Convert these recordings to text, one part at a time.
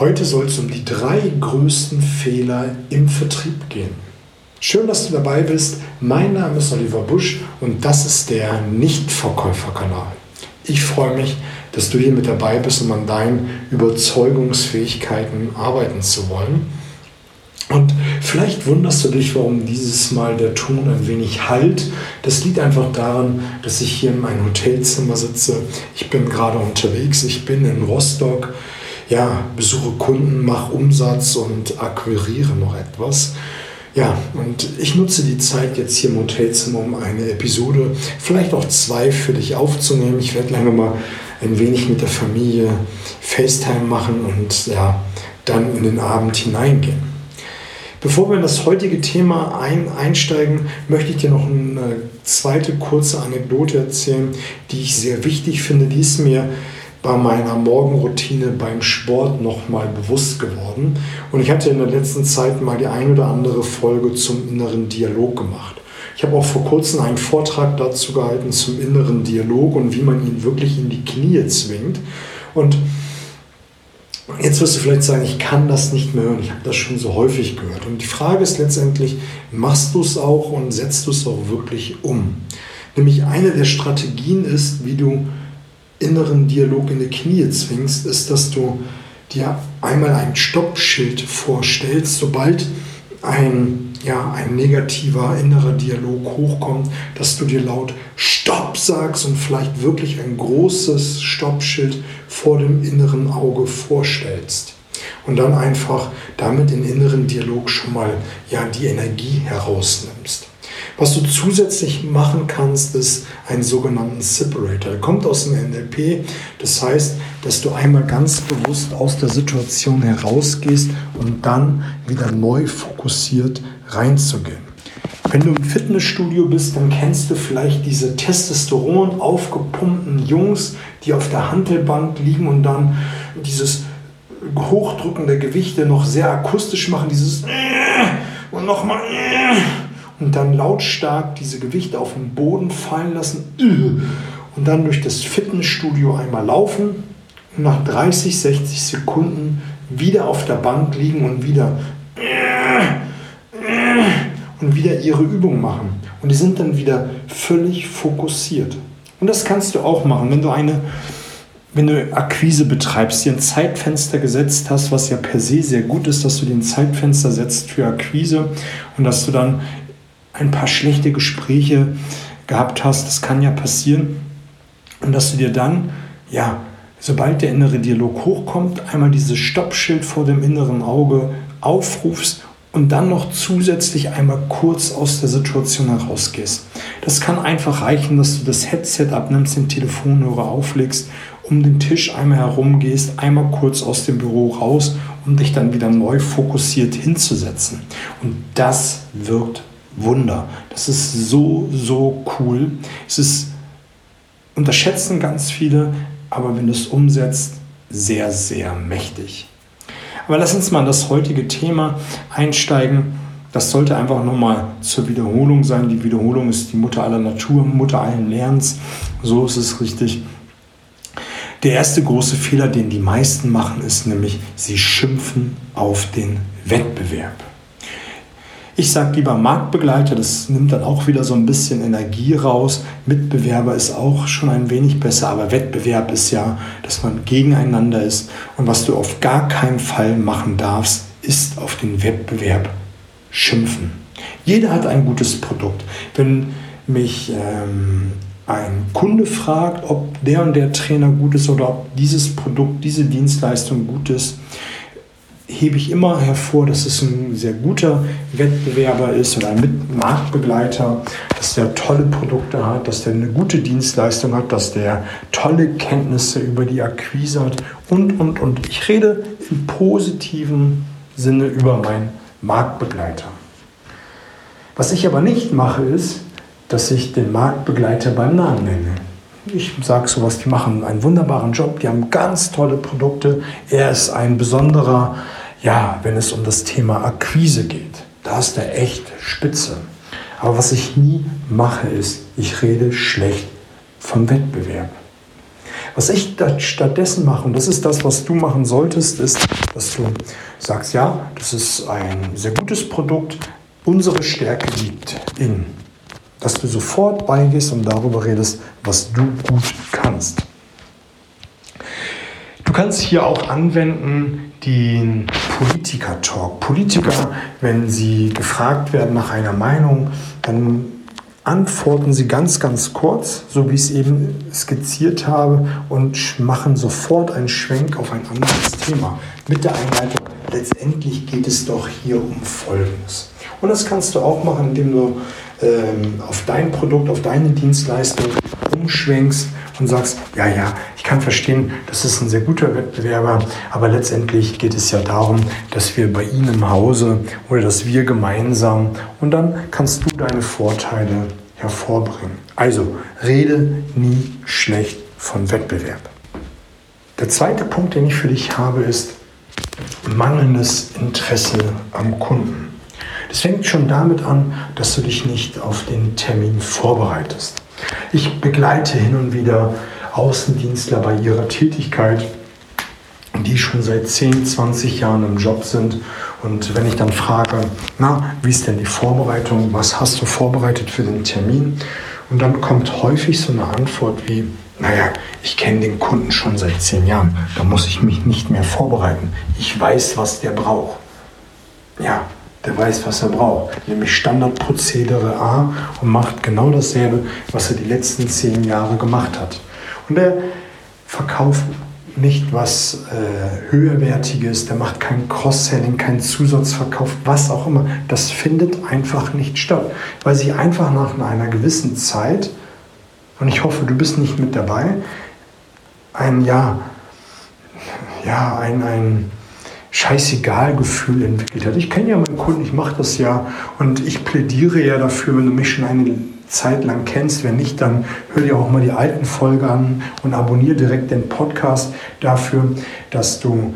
Heute soll es um die drei größten Fehler im Vertrieb gehen. Schön, dass du dabei bist. Mein Name ist Oliver Busch und das ist der Nichtverkäuferkanal. Ich freue mich, dass du hier mit dabei bist, um an deinen Überzeugungsfähigkeiten arbeiten zu wollen. Und vielleicht wunderst du dich, warum dieses Mal der Ton ein wenig halt. Das liegt einfach daran, dass ich hier in meinem Hotelzimmer sitze. Ich bin gerade unterwegs. Ich bin in Rostock ja, besuche Kunden, mache Umsatz und akquiriere noch etwas. Ja, und ich nutze die Zeit jetzt hier im Hotelzimmer, um eine Episode, vielleicht auch zwei für dich aufzunehmen. Ich werde lange mal ein wenig mit der Familie FaceTime machen und ja, dann in den Abend hineingehen. Bevor wir in das heutige Thema ein, einsteigen, möchte ich dir noch eine zweite kurze Anekdote erzählen, die ich sehr wichtig finde. Die ist mir bei meiner Morgenroutine beim Sport nochmal bewusst geworden. Und ich hatte in der letzten Zeit mal die ein oder andere Folge zum inneren Dialog gemacht. Ich habe auch vor kurzem einen Vortrag dazu gehalten zum inneren Dialog und wie man ihn wirklich in die Knie zwingt. Und jetzt wirst du vielleicht sagen, ich kann das nicht mehr hören, ich habe das schon so häufig gehört. Und die Frage ist letztendlich, machst du es auch und setzt du es auch wirklich um? Nämlich eine der Strategien ist, wie du inneren Dialog in die Knie zwingst, ist, dass du dir einmal ein Stoppschild vorstellst, sobald ein, ja, ein negativer innerer Dialog hochkommt, dass du dir laut Stopp sagst und vielleicht wirklich ein großes Stoppschild vor dem inneren Auge vorstellst. Und dann einfach damit den inneren Dialog schon mal ja, die Energie herausnimmst. Was du zusätzlich machen kannst, ist einen sogenannten Separator. Der kommt aus dem NLP. Das heißt, dass du einmal ganz bewusst aus der Situation herausgehst und dann wieder neu fokussiert reinzugehen. Wenn du im Fitnessstudio bist, dann kennst du vielleicht diese Testosteron aufgepumpten Jungs, die auf der Handelband liegen und dann dieses Hochdrücken der Gewichte noch sehr akustisch machen, dieses und nochmal und dann lautstark diese Gewichte auf den Boden fallen lassen und dann durch das Fitnessstudio einmal laufen und nach 30, 60 Sekunden wieder auf der Bank liegen und wieder und wieder ihre Übung machen. Und die sind dann wieder völlig fokussiert. Und das kannst du auch machen, wenn du eine wenn du Akquise betreibst, dir ein Zeitfenster gesetzt hast, was ja per se sehr gut ist, dass du dir ein Zeitfenster setzt für Akquise und dass du dann ein paar schlechte Gespräche gehabt hast, das kann ja passieren. Und dass du dir dann, ja, sobald der innere Dialog hochkommt, einmal dieses Stoppschild vor dem inneren Auge aufrufst und dann noch zusätzlich einmal kurz aus der Situation herausgehst. Das kann einfach reichen, dass du das Headset abnimmst, den Telefonhörer auflegst, um den Tisch einmal herum gehst, einmal kurz aus dem Büro raus, um dich dann wieder neu fokussiert hinzusetzen. Und das wirkt Wunder. Das ist so, so cool. Es ist, unterschätzen ganz viele, aber wenn du es umsetzt, sehr, sehr mächtig. Aber lass uns mal in das heutige Thema einsteigen. Das sollte einfach nochmal zur Wiederholung sein. Die Wiederholung ist die Mutter aller Natur, Mutter allen Lernens. So ist es richtig. Der erste große Fehler, den die meisten machen, ist nämlich, sie schimpfen auf den Wettbewerb. Ich sage lieber Marktbegleiter, das nimmt dann auch wieder so ein bisschen Energie raus. Mitbewerber ist auch schon ein wenig besser, aber Wettbewerb ist ja, dass man gegeneinander ist. Und was du auf gar keinen Fall machen darfst, ist auf den Wettbewerb schimpfen. Jeder hat ein gutes Produkt. Wenn mich ähm, ein Kunde fragt, ob der und der Trainer gut ist oder ob dieses Produkt, diese Dienstleistung gut ist, hebe ich immer hervor, dass es ein sehr guter Wettbewerber ist oder ein Marktbegleiter, dass der tolle Produkte hat, dass der eine gute Dienstleistung hat, dass der tolle Kenntnisse über die Akquise hat und, und, und. Ich rede im positiven Sinne über meinen Marktbegleiter. Was ich aber nicht mache, ist, dass ich den Marktbegleiter beim Namen nenne. Ich sage sowas, die machen einen wunderbaren Job, die haben ganz tolle Produkte. Er ist ein besonderer ja, wenn es um das Thema Akquise geht, da ist er echt spitze. Aber was ich nie mache, ist, ich rede schlecht vom Wettbewerb. Was ich stattdessen mache, und das ist das, was du machen solltest, ist, dass du sagst, ja, das ist ein sehr gutes Produkt, unsere Stärke liegt in. Dass du sofort beigehst und darüber redest, was du gut kannst. Du kannst hier auch anwenden den Politiker-Talk. Politiker, wenn sie gefragt werden nach einer Meinung, dann antworten sie ganz, ganz kurz, so wie ich es eben skizziert habe, und machen sofort einen Schwenk auf ein anderes Thema. Mit der Einleitung, letztendlich geht es doch hier um Folgendes. Und das kannst du auch machen, indem du ähm, auf dein Produkt, auf deine Dienstleistung umschwenkst und sagst, ja, ja, ich kann verstehen, das ist ein sehr guter Wettbewerber, aber letztendlich geht es ja darum, dass wir bei Ihnen im Hause oder dass wir gemeinsam und dann kannst du deine Vorteile hervorbringen. Also rede nie schlecht von Wettbewerb. Der zweite Punkt, den ich für dich habe, ist mangelndes Interesse am Kunden. Das fängt schon damit an, dass du dich nicht auf den Termin vorbereitest. Ich begleite hin und wieder Außendienstler bei ihrer Tätigkeit, die schon seit 10, 20 Jahren im Job sind. Und wenn ich dann frage, na, wie ist denn die Vorbereitung? Was hast du vorbereitet für den Termin? Und dann kommt häufig so eine Antwort wie, naja, ich kenne den Kunden schon seit zehn Jahren, da muss ich mich nicht mehr vorbereiten. Ich weiß, was der braucht. Ja, der weiß, was er braucht. Nämlich Standardprozedere A und macht genau dasselbe, was er die letzten zehn Jahre gemacht hat. Und er verkauft nicht was äh, höherwertiges, der macht kein Cross-Selling, keinen Zusatzverkauf, was auch immer. Das findet einfach nicht statt, weil sich einfach nach einer gewissen Zeit, und ich hoffe, du bist nicht mit dabei, ein ja, ja, ein, ein Scheißegal-Gefühl entwickelt hat. Ich kenne ja meinen Kunden, ich mache das ja und ich plädiere ja dafür, wenn du mich schon eine Zeit lang kennst. Wenn nicht, dann hör dir auch mal die alten Folgen an und abonniere direkt den Podcast dafür, dass du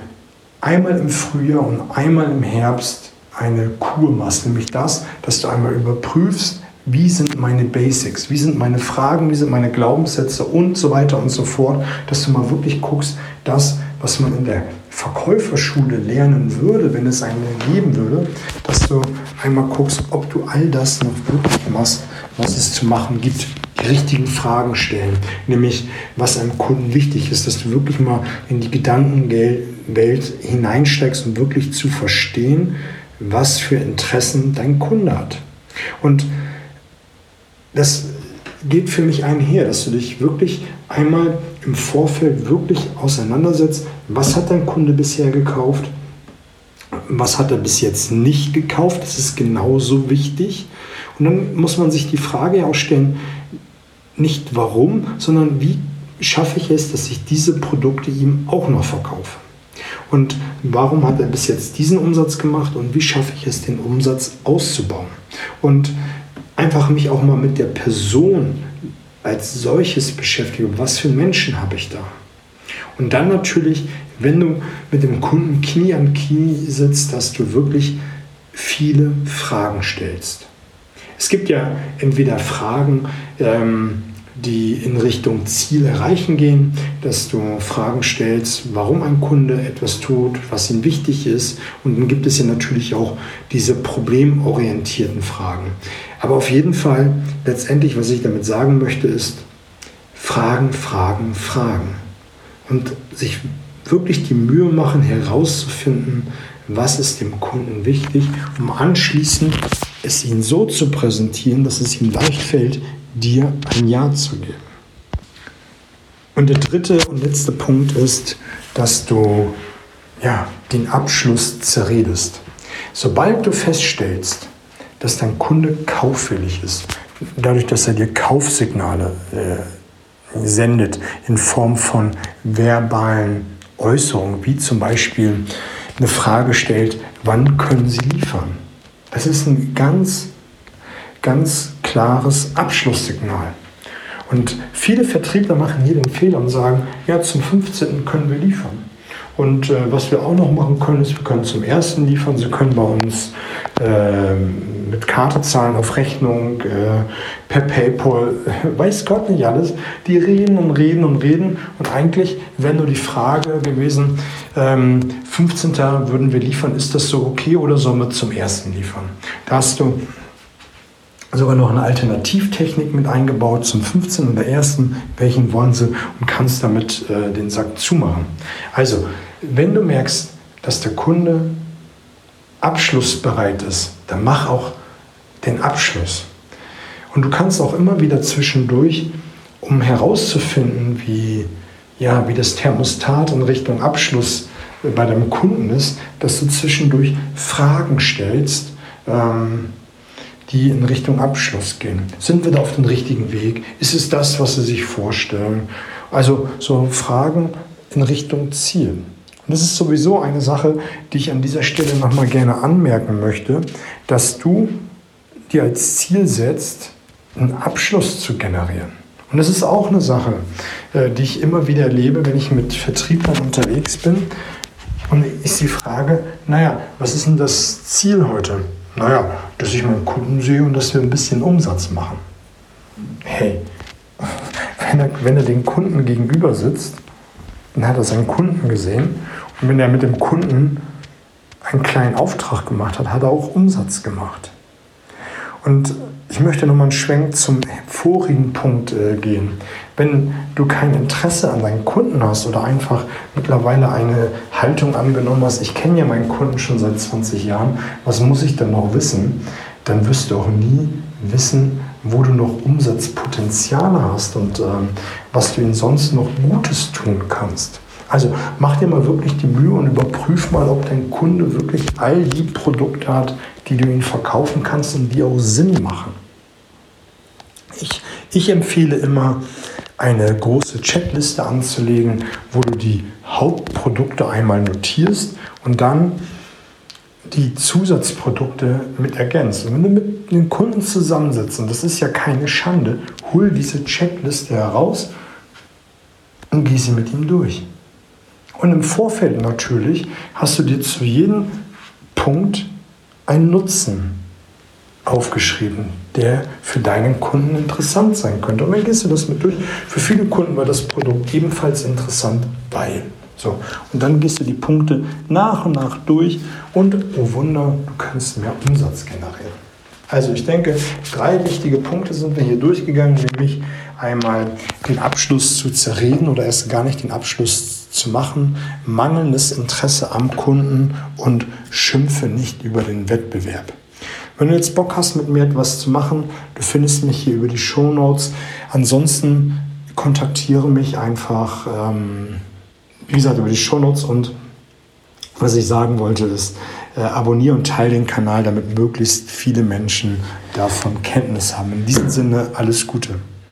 einmal im Frühjahr und einmal im Herbst eine Kur machst. Nämlich das, dass du einmal überprüfst, wie sind meine Basics, wie sind meine Fragen, wie sind meine Glaubenssätze und so weiter und so fort, dass du mal wirklich guckst, das, was man in der Verkäuferschule lernen würde, wenn es eine geben würde, dass du einmal guckst, ob du all das noch wirklich machst, was es zu machen gibt. Die richtigen Fragen stellen, nämlich was einem Kunden wichtig ist, dass du wirklich mal in die Gedankenwelt hineinsteigst, um wirklich zu verstehen, was für Interessen dein Kunde hat. Und das geht für mich einher, dass du dich wirklich einmal im Vorfeld wirklich auseinandersetzt, was hat dein Kunde bisher gekauft, was hat er bis jetzt nicht gekauft, das ist genauso wichtig. Und dann muss man sich die Frage auch stellen, nicht warum, sondern wie schaffe ich es, dass ich diese Produkte ihm auch noch verkaufe. Und warum hat er bis jetzt diesen Umsatz gemacht und wie schaffe ich es, den Umsatz auszubauen? Und einfach mich auch mal mit der Person als solches beschäftige. Was für Menschen habe ich da? Und dann natürlich, wenn du mit dem Kunden Knie an Knie sitzt, dass du wirklich viele Fragen stellst. Es gibt ja entweder Fragen, ähm, die in Richtung Ziel erreichen gehen, dass du Fragen stellst, warum ein Kunde etwas tut, was ihm wichtig ist. Und dann gibt es ja natürlich auch diese problemorientierten Fragen. Aber auf jeden Fall, letztendlich, was ich damit sagen möchte, ist Fragen, Fragen, Fragen. Und sich wirklich die Mühe machen, herauszufinden, was ist dem Kunden wichtig, um anschließend es ihm so zu präsentieren, dass es ihm leicht fällt, dir ein Ja zu geben. Und der dritte und letzte Punkt ist, dass du ja, den Abschluss zerredest. Sobald du feststellst, dass dein Kunde kauffällig ist, dadurch, dass er dir Kaufsignale äh, sendet in Form von verbalen Äußerungen, wie zum Beispiel eine Frage stellt, wann können Sie liefern? Das ist ein ganz, ganz klares Abschlusssignal. Und viele Vertriebler machen hier den Fehler und sagen, ja, zum 15. können wir liefern. Und äh, was wir auch noch machen können, ist, wir können zum ersten liefern. Sie können bei uns äh, mit Karte zahlen auf Rechnung, äh, per PayPal, weiß Gott nicht alles. Die reden und reden und reden. Und eigentlich wäre nur die Frage gewesen, ähm, 15. würden wir liefern, ist das so okay oder sollen wir zum ersten liefern? Da hast du sogar noch eine Alternativtechnik mit eingebaut zum 15. und der ersten, welchen wollen sie und kannst damit äh, den Sack zumachen. Also, wenn du merkst, dass der Kunde abschlussbereit ist, dann mach auch den Abschluss. Und du kannst auch immer wieder zwischendurch, um herauszufinden, wie, ja, wie das Thermostat in Richtung Abschluss bei deinem Kunden ist, dass du zwischendurch Fragen stellst, ähm, die in Richtung Abschluss gehen. Sind wir da auf dem richtigen Weg? Ist es das, was Sie sich vorstellen? Also so Fragen in Richtung Ziel. Und das ist sowieso eine Sache, die ich an dieser Stelle nochmal gerne anmerken möchte, dass du dir als Ziel setzt, einen Abschluss zu generieren. Und das ist auch eine Sache, äh, die ich immer wieder erlebe, wenn ich mit Vertrieblern unterwegs bin. Und ich sie frage, naja, was ist denn das Ziel heute? Naja, dass ich meinen Kunden sehe und dass wir ein bisschen Umsatz machen. Hey, wenn er, wenn er den Kunden gegenüber sitzt, dann hat er seinen Kunden gesehen und wenn er mit dem Kunden einen kleinen Auftrag gemacht hat, hat er auch Umsatz gemacht. Und ich möchte nochmal einen Schwenk zum vorigen Punkt äh, gehen. Wenn du kein Interesse an deinen Kunden hast oder einfach mittlerweile eine Haltung angenommen hast, ich kenne ja meinen Kunden schon seit 20 Jahren, was muss ich denn noch wissen? Dann wirst du auch nie wissen, wo du noch Umsatzpotenziale hast und ähm, was du ihnen sonst noch Gutes tun kannst. Also mach dir mal wirklich die Mühe und überprüf mal, ob dein Kunde wirklich all die Produkte hat, die du ihm verkaufen kannst und die auch Sinn machen. Ich, ich empfehle immer, eine große Checkliste anzulegen, wo du die Hauptprodukte einmal notierst und dann die Zusatzprodukte mit ergänzt. Und wenn du mit den Kunden zusammensitzt, und das ist ja keine Schande, hol diese Checkliste heraus und geh sie mit ihm durch. Und im Vorfeld natürlich hast du dir zu jedem Punkt einen Nutzen aufgeschrieben, der für deinen Kunden interessant sein könnte. Und dann gehst du das mit durch. Für viele Kunden war das Produkt ebenfalls interessant, weil. So, und dann gehst du die Punkte nach und nach durch und, oh Wunder, du kannst mehr Umsatz generieren. Also ich denke, drei wichtige Punkte sind wir hier durchgegangen, nämlich einmal den Abschluss zu zerreden oder erst gar nicht den Abschluss zu machen, mangelndes Interesse am Kunden und schimpfe nicht über den Wettbewerb. Wenn du jetzt Bock hast, mit mir etwas zu machen, du findest mich hier über die Show Notes. Ansonsten kontaktiere mich einfach, ähm, wie gesagt, über die Show Notes und was ich sagen wollte ist, äh, abonniere und teile den Kanal, damit möglichst viele Menschen davon Kenntnis haben. In diesem Sinne, alles Gute.